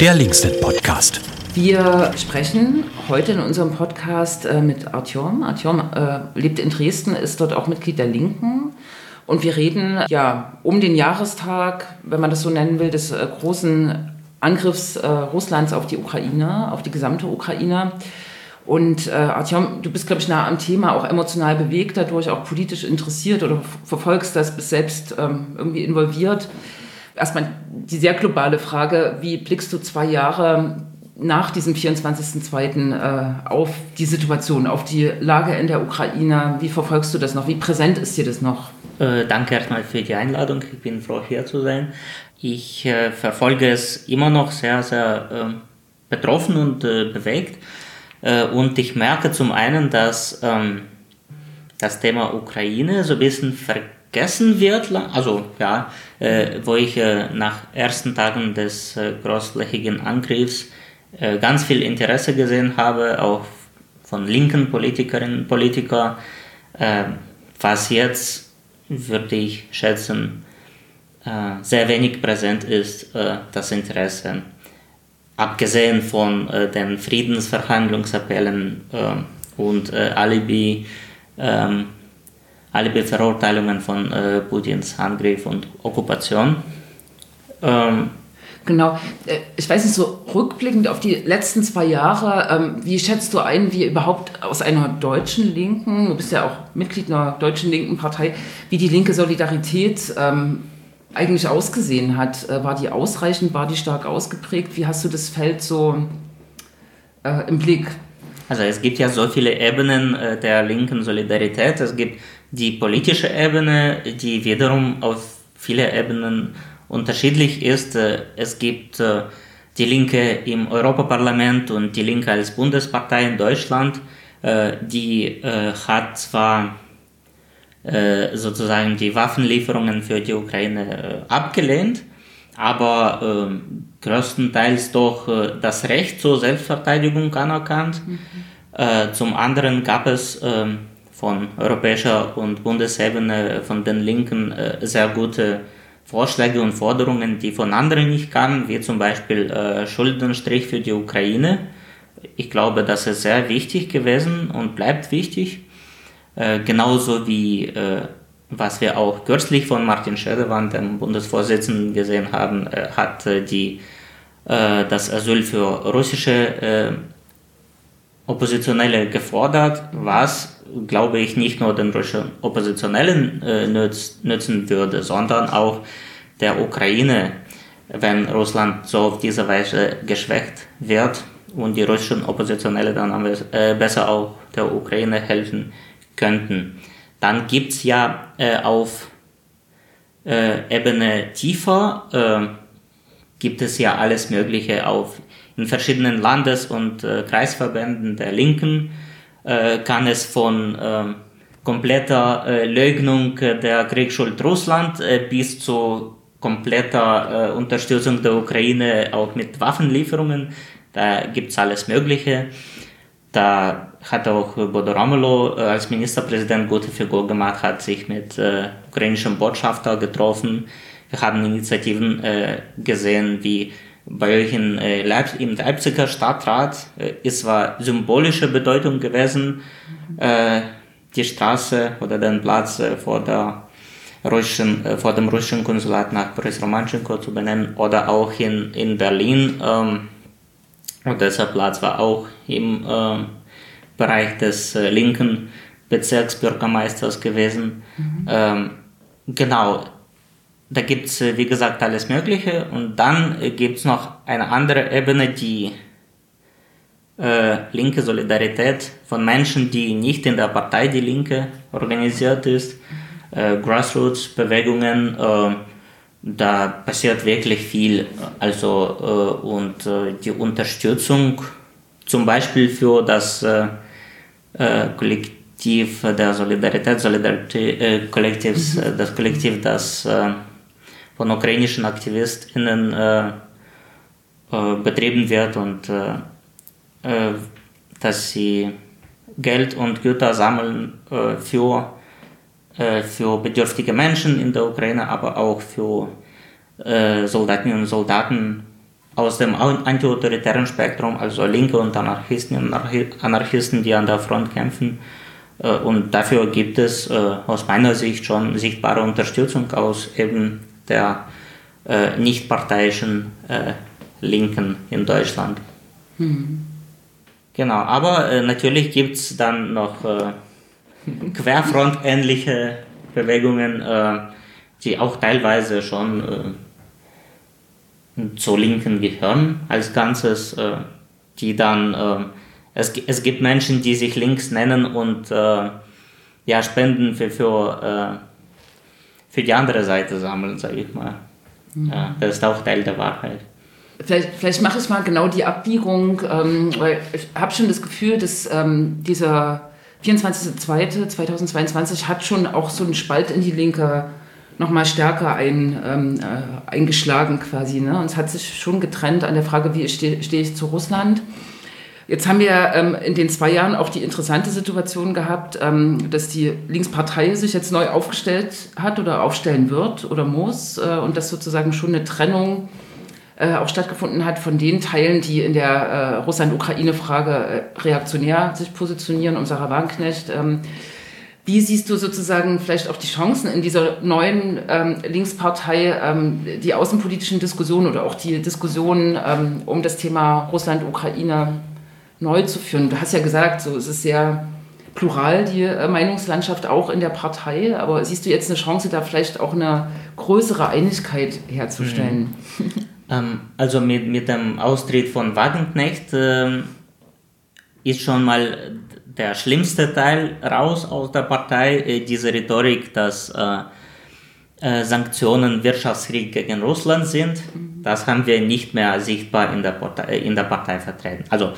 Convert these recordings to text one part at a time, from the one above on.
der Linksnet Podcast. Wir sprechen heute in unserem Podcast äh, mit Artyom. Artyom äh, lebt in Dresden, ist dort auch Mitglied der Linken. Und wir reden ja um den Jahrestag, wenn man das so nennen will, des äh, großen Angriffs Russlands auf die Ukraine, auf die gesamte Ukraine. Und äh, Artyom, du bist, glaube ich, nah am Thema, auch emotional bewegt dadurch, auch politisch interessiert oder verfolgst das, bist selbst ähm, irgendwie involviert. Erstmal die sehr globale Frage, wie blickst du zwei Jahre nach diesem 24.02. Äh, auf die Situation, auf die Lage in der Ukraine? Wie verfolgst du das noch? Wie präsent ist dir das noch? Äh, danke erstmal für die Einladung. Ich bin froh, hier zu sein. Ich äh, verfolge es immer noch sehr, sehr ähm, betroffen und äh, bewegt. Äh, und ich merke zum einen, dass ähm, das Thema Ukraine so ein bisschen vergessen wird. Also ja, äh, wo ich nach ersten Tagen des großflächigen Angriffs äh, ganz viel Interesse gesehen habe, auch von linken Politikerinnen und Politikern, äh, was jetzt, würde ich schätzen, äh, sehr wenig präsent ist, das Interesse. Abgesehen von den Friedensverhandlungsappellen und Alibi, ähm, Alibi-Verurteilungen von Putins Angriff und Okkupation. Ähm, Genau. Äh, ich weiß nicht, so rückblickend auf die letzten zwei Jahre, ähm, wie schätzt du ein, wie überhaupt aus einer deutschen Linken, du bist ja auch Mitglied einer deutschen linken Partei, wie die linke Solidarität ähm, eigentlich ausgesehen hat? Äh, war die ausreichend, war die stark ausgeprägt? Wie hast du das Feld so äh, im Blick? Also es gibt ja so viele Ebenen äh, der linken Solidarität. Es gibt die politische Ebene, die wiederum auf viele Ebenen unterschiedlich ist. Äh, es gibt äh, die Linke im Europaparlament und die Linke als Bundespartei in Deutschland. Äh, die hat zwar sozusagen die Waffenlieferungen für die Ukraine abgelehnt, aber größtenteils doch das Recht zur Selbstverteidigung anerkannt. Mhm. Zum anderen gab es von europäischer und Bundesebene von den Linken sehr gute Vorschläge und Forderungen, die von anderen nicht kamen, wie zum Beispiel äh, Schuldenstrich für die Ukraine. Ich glaube, das ist sehr wichtig gewesen und bleibt wichtig. Äh, genauso wie äh, was wir auch kürzlich von Martin Schädewan, dem Bundesvorsitzenden, gesehen haben, äh, hat äh, die, äh, das Asyl für russische äh, Oppositionelle gefordert, was, glaube ich, nicht nur den russischen Oppositionellen äh, nütz, nützen würde, sondern auch der Ukraine, wenn Russland so auf diese Weise geschwächt wird und die russischen Oppositionelle dann äh, besser auch der Ukraine helfen könnten. Dann gibt's ja äh, auf äh, Ebene tiefer, äh, gibt es ja alles Mögliche auf in verschiedenen Landes- und äh, Kreisverbänden der Linken äh, kann es von äh, kompletter äh, Leugnung der Kriegsschuld Russland äh, bis zu kompletter Unterstützung der Ukraine auch mit Waffenlieferungen. Da gibt's alles Mögliche. Da hat auch Bodo Ramelow als Ministerpräsident gute Figur gemacht, hat sich mit ukrainischen Botschafter getroffen. Wir haben Initiativen gesehen wie bei euch in, äh, Leip im Leipziger Stadtrat äh, ist zwar symbolische Bedeutung gewesen, äh, die Straße oder den Platz äh, vor der russischen, äh, vor dem russischen Konsulat nach Boris Romanchenko zu benennen oder auch in, in Berlin. Ähm, und dieser Platz war auch im äh, Bereich des äh, linken Bezirksbürgermeisters gewesen. Mhm. Ähm, genau, da gibt es, äh, wie gesagt, alles Mögliche. Und dann äh, gibt es noch eine andere Ebene, die äh, linke Solidarität von Menschen, die nicht in der Partei Die Linke organisiert ist, äh, Grassroots-Bewegungen. Äh, da passiert wirklich viel. Also, äh, und die Unterstützung zum Beispiel für das Kollektiv der Solidarität, Solidarität Kollektivs, mhm. das Kollektiv, das von ukrainischen AktivistInnen äh, äh, betrieben wird und äh, äh dass sie Geld und Güter sammeln äh, für, äh, für bedürftige Menschen in der Ukraine, aber auch für Soldatinnen und Soldaten aus dem antiautoritären Spektrum, also Linke und Anarchisten, Anarchisten, die an der Front kämpfen. Und dafür gibt es aus meiner Sicht schon sichtbare Unterstützung aus eben der äh, nichtparteiischen Linken in Deutschland. Mhm. Genau, aber natürlich gibt es dann noch querfrontähnliche Bewegungen, die auch teilweise schon zur Linken gehören als Ganzes, äh, die dann, äh, es, es gibt Menschen, die sich links nennen und äh, ja, Spenden für, für, für die andere Seite sammeln, sage ich mal. Mhm. Ja, das ist auch Teil der Wahrheit. Vielleicht, vielleicht mache ich mal genau die Abbiegung, ähm, weil ich habe schon das Gefühl, dass ähm, dieser 24.02.2022 hat schon auch so einen Spalt in die Linke nochmal stärker ein, ähm, äh, eingeschlagen quasi. Ne? Und es hat sich schon getrennt an der Frage, wie stehe steh ich zu Russland. Jetzt haben wir ähm, in den zwei Jahren auch die interessante Situation gehabt, ähm, dass die Linkspartei sich jetzt neu aufgestellt hat oder aufstellen wird oder muss äh, und dass sozusagen schon eine Trennung äh, auch stattgefunden hat von den Teilen, die in der äh, Russland-Ukraine-Frage äh, reaktionär sich positionieren, um Sarah Wagenknecht. Ähm, wie siehst du sozusagen vielleicht auch die Chancen in dieser neuen ähm, Linkspartei, ähm, die außenpolitischen Diskussionen oder auch die Diskussionen ähm, um das Thema Russland-Ukraine neu zu führen? Du hast ja gesagt, so es ist sehr plural, die äh, Meinungslandschaft auch in der Partei, aber siehst du jetzt eine Chance, da vielleicht auch eine größere Einigkeit herzustellen? Mhm. also mit, mit dem Austritt von Wagenknecht äh, ist schon mal der schlimmste Teil raus aus der Partei, äh, diese Rhetorik, dass äh, äh, Sanktionen Wirtschaftskrieg gegen Russland sind. Mhm. Das haben wir nicht mehr sichtbar in der, Partei, in der Partei vertreten. Also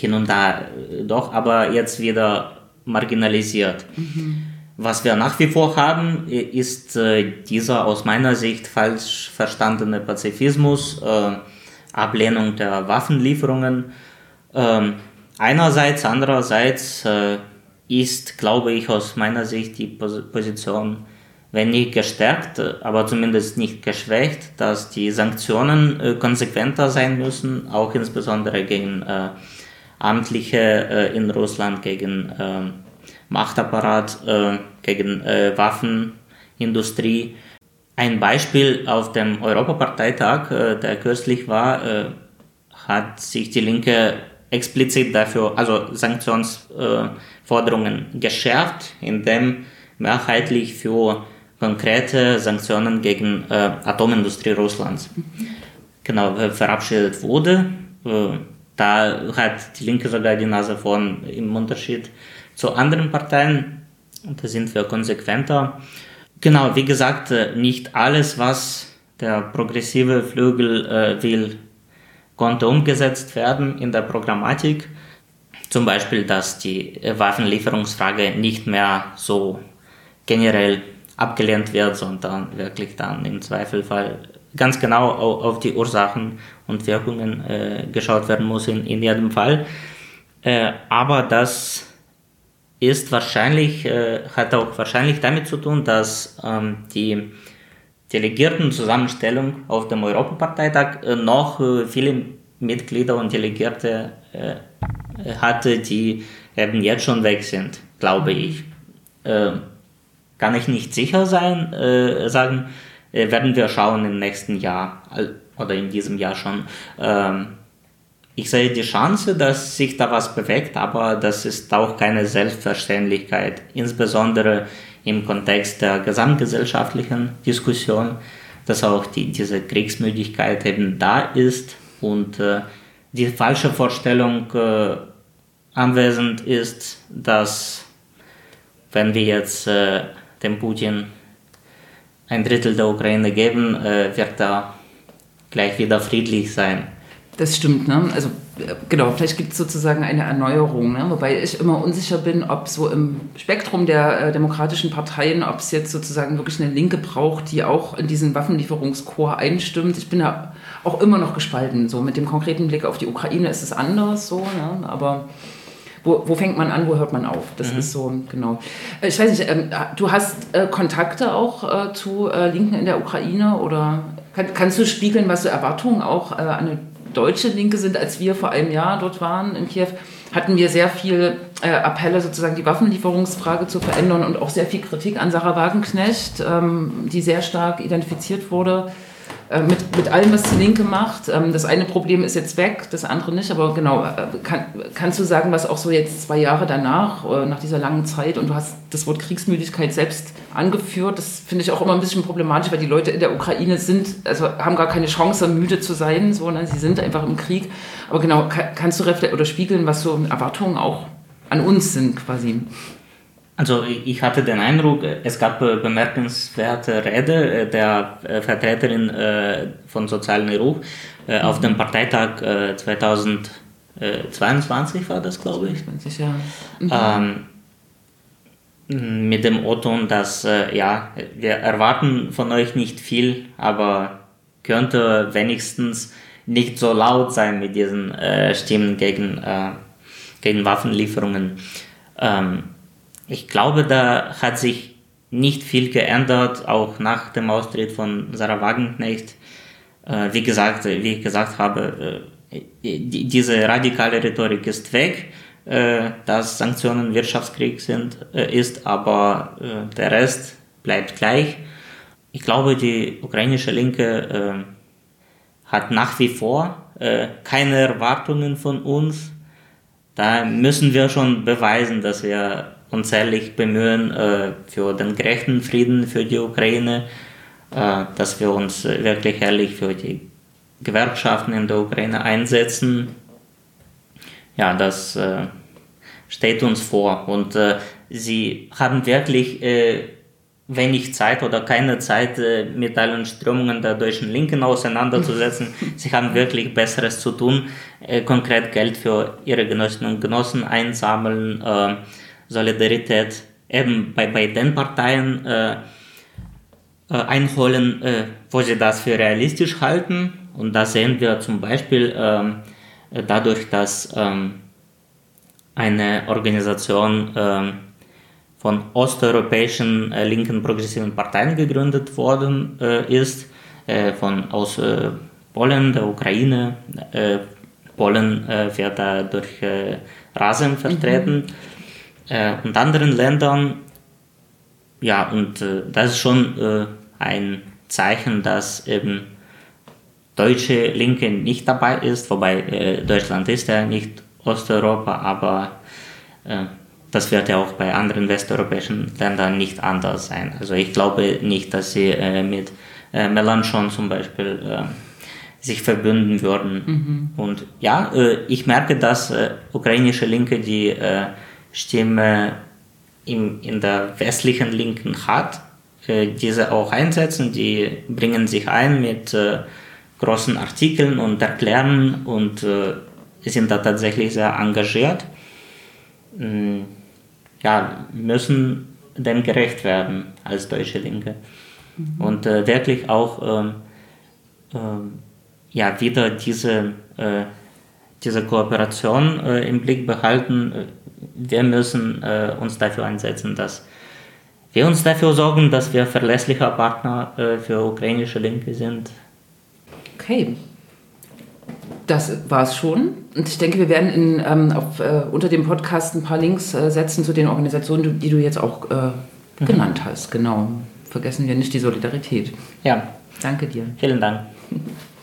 hin und da doch, aber jetzt wieder marginalisiert. Mhm. Was wir nach wie vor haben, ist äh, dieser aus meiner Sicht falsch verstandene Pazifismus, äh, Ablehnung der Waffenlieferungen. Ähm, Einerseits, andererseits äh, ist, glaube ich, aus meiner Sicht die Position, wenn nicht gestärkt, aber zumindest nicht geschwächt, dass die Sanktionen äh, konsequenter sein müssen, auch insbesondere gegen äh, Amtliche äh, in Russland, gegen ähm, Machtapparat, äh, gegen äh, Waffenindustrie. Ein Beispiel auf dem Europaparteitag, der kürzlich war, hat sich die Linke explizit dafür, also Sanktionsforderungen geschärft, indem mehrheitlich für konkrete Sanktionen gegen Atomindustrie Russlands genau verabschiedet wurde. Äh, da hat die Linke sogar die Nase vorn im Unterschied zu anderen Parteien. Und da sind wir konsequenter. Genau, wie gesagt, äh, nicht alles, was der progressive Flügel äh, will, konnte umgesetzt werden in der Programmatik. Zum Beispiel, dass die Waffenlieferungsfrage nicht mehr so generell abgelehnt wird, sondern wirklich dann im Zweifelfall ganz genau auf die Ursachen und Wirkungen äh, geschaut werden muss in, in jedem Fall. Äh, aber das ist wahrscheinlich, äh, hat auch wahrscheinlich damit zu tun, dass ähm, die Delegiertenzusammenstellung auf dem Europaparteitag äh, noch äh, viele Mitglieder und Delegierte äh, hatte, die eben jetzt schon weg sind, glaube ich. kann ich nicht sicher sein, sagen, werden wir schauen im nächsten Jahr oder in diesem Jahr schon. Ähm, ich sehe die Chance, dass sich da was bewegt, aber das ist auch keine Selbstverständlichkeit, insbesondere im Kontext der gesamtgesellschaftlichen Diskussion, dass auch die, diese Kriegsmüdigkeit eben da ist und äh, die falsche Vorstellung äh, anwesend ist, dass wenn wir jetzt äh, dem Putin ein Drittel der Ukraine geben, äh, wird er gleich wieder friedlich sein. Das stimmt, ne? Also genau, vielleicht gibt es sozusagen eine Erneuerung, ne? wobei ich immer unsicher bin, ob so im Spektrum der äh, demokratischen Parteien, ob es jetzt sozusagen wirklich eine Linke braucht, die auch in diesen Waffenlieferungschor einstimmt. Ich bin ja auch immer noch gespalten. So mit dem konkreten Blick auf die Ukraine ist es anders, so, ne? aber wo, wo fängt man an, wo hört man auf? Das mhm. ist so, genau. Äh, ich weiß nicht, ähm, du hast äh, Kontakte auch äh, zu äh, Linken in der Ukraine oder Kann, kannst du spiegeln, was so Erwartungen auch äh, an eine deutsche Linke sind? Als wir vor einem Jahr dort waren in Kiew, hatten wir sehr viel äh, Appelle, sozusagen die Waffenlieferungsfrage zu verändern und auch sehr viel Kritik an Sarah Wagenknecht, ähm, die sehr stark identifiziert wurde äh, mit, mit allem, was die Linke macht. Ähm, das eine Problem ist jetzt weg, das andere nicht, aber genau, äh, kann, kannst du sagen, was auch so jetzt zwei Jahre danach, äh, nach dieser langen Zeit, und du hast das Wort Kriegsmüdigkeit selbst angeführt, das finde ich auch immer ein bisschen problematisch, weil die Leute in der Ukraine sind, also haben gar keine Chance, müde zu sein, sondern sie sind einfach im Krieg. Aber genau, kannst du oder spiegeln, was so Erwartungen auch an uns sind quasi? Also ich hatte den Eindruck, es gab bemerkenswerte Rede der äh, Vertreterin äh, von Sozialen Ruf äh, auf dem Parteitag 2022 war das, glaube ich. 20, ja. Mhm. Ähm, mit dem Otto, dass ja, wir erwarten von euch nicht viel, aber könnte wenigstens nicht so laut sein mit diesen Stimmen gegen, gegen Waffenlieferungen. Ähm, ich glaube, da hat sich nicht viel geändert, auch nach dem Austritt von Sarah Wagenknecht. Äh, wie gesagt, wie ich gesagt habe, äh, diese radikale Rhetorik ist weg, äh, dass Sanktionen Wirtschaftskrieg sind, ist, aber der Rest bleibt gleich. Ich glaube, die ukrainische Linke hat nach wie vor keine Erwartungen von uns. Da müssen wir schon beweisen, dass wir uns ehrlich bemühen äh, für den gerechten Frieden für die Ukraine, äh, dass wir uns wirklich ehrlich für die Gewerkschaften in der Ukraine einsetzen. Ja, das äh, steht uns vor und äh, sie haben wirklich äh, wenig Zeit oder keine Zeit, äh, mit allen Strömungen der deutschen Linken auseinanderzusetzen. Sie haben wirklich Besseres zu tun, konkret Geld für ihre Genossinnen und Genossen einsammeln, Solidarität eben bei, bei den Parteien äh, äh, einholen, äh, wo sie das für realistisch halten. Und da sehen wir zum Beispiel ähm, dadurch, dass ähm, eine Organisation ähm, von osteuropäischen äh, linken progressiven Parteien gegründet worden äh, ist, äh, von aus Polen, der Ukraine. Polen wird da durch Rasem vertreten. Mhm äh, und anderen Ländern. Ja, und äh, das ist schon äh, ein Zeichen, dass eben deutsche Linke nicht dabei ist, wobei äh, Deutschland ist ja nicht Osteuropa, aber äh, das wird ja auch bei anderen westeuropäischen Ländern nicht anders sein. Also ich glaube nicht, dass sie mit äh, Melanchon zum Beispiel sich verbünden würden. Mhm. Und ja, ich merke, dass ukrainische Linke die Stimme in, in der westlichen Linken hat, äh, diese auch einsetzen. Die bringen sich ein mit äh, großen Artikeln und erklären und äh, sind da tatsächlich sehr engagiert. Mm, ja, müssen dem gerecht werden als deutsche Linke. Mhm. Und äh, wirklich auch ähm, ähm, ja, wieder diese, äh, diese Kooperation äh, im Blick behalten wir müssen äh, uns dafür einsetzen, dass wir uns dafür sorgen, dass wir verlässlicher Partner äh, für ukrainische Linke sind. Okay. Das war es schon. Und ich denke, wir werden in, ähm, auf, äh, unter dem Podcast ein paar Links äh, setzen zu den Organisationen, die du jetzt auch äh, mhm. genannt hast. Genau. Vergessen wir nicht die Solidarität. Ja. Danke dir. Vielen Dank.